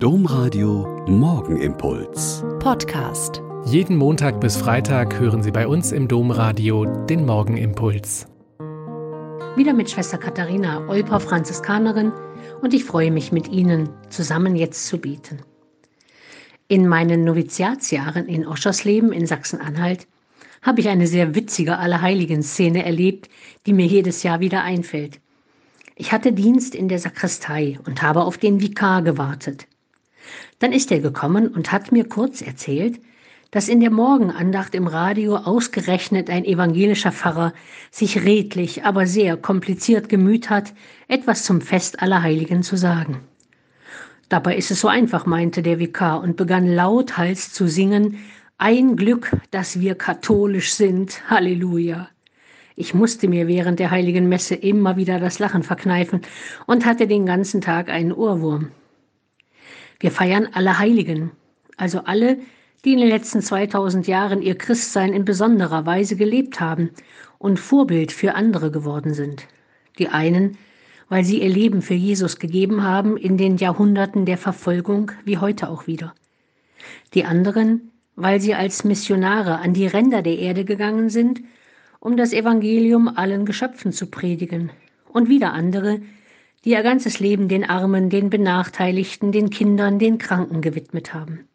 Domradio Morgenimpuls. Podcast. Jeden Montag bis Freitag hören Sie bei uns im Domradio den Morgenimpuls. Wieder mit Schwester Katharina, Olper Franziskanerin, und ich freue mich mit Ihnen zusammen jetzt zu beten. In meinen Noviziatsjahren in Oschersleben in Sachsen-Anhalt habe ich eine sehr witzige Allerheiligen-Szene erlebt, die mir jedes Jahr wieder einfällt. Ich hatte Dienst in der Sakristei und habe auf den Vikar gewartet. Dann ist er gekommen und hat mir kurz erzählt, dass in der Morgenandacht im Radio ausgerechnet ein evangelischer Pfarrer sich redlich, aber sehr kompliziert gemüht hat, etwas zum Fest aller Heiligen zu sagen. Dabei ist es so einfach, meinte der Vikar und begann lauthals zu singen, ein Glück, dass wir katholisch sind, Halleluja. Ich musste mir während der heiligen Messe immer wieder das Lachen verkneifen und hatte den ganzen Tag einen Ohrwurm. Wir feiern alle Heiligen, also alle, die in den letzten 2000 Jahren ihr Christsein in besonderer Weise gelebt haben und Vorbild für andere geworden sind. Die einen, weil sie ihr Leben für Jesus gegeben haben in den Jahrhunderten der Verfolgung wie heute auch wieder. Die anderen, weil sie als Missionare an die Ränder der Erde gegangen sind, um das Evangelium allen Geschöpfen zu predigen. Und wieder andere, die ihr ganzes Leben den Armen, den Benachteiligten, den Kindern, den Kranken gewidmet haben.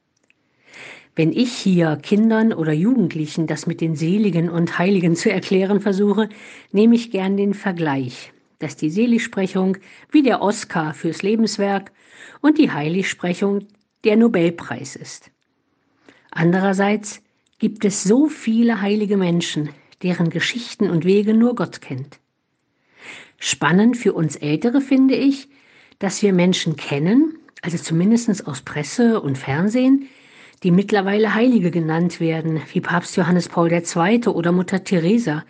Wenn ich hier Kindern oder Jugendlichen das mit den Seligen und Heiligen zu erklären versuche, nehme ich gern den Vergleich, dass die Seligsprechung wie der Oscar fürs Lebenswerk und die Heiligsprechung der Nobelpreis ist. Andererseits gibt es so viele heilige Menschen, deren Geschichten und Wege nur Gott kennt. Spannend für uns Ältere finde ich, dass wir Menschen kennen, also zumindest aus Presse und Fernsehen, die mittlerweile Heilige genannt werden, wie Papst Johannes Paul II. oder Mutter Teresa.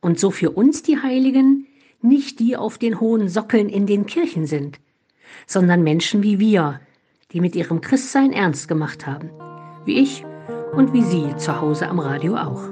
Und so für uns die Heiligen nicht die auf den hohen Sockeln in den Kirchen sind, sondern Menschen wie wir, die mit ihrem Christsein ernst gemacht haben, wie ich und wie Sie zu Hause am Radio auch.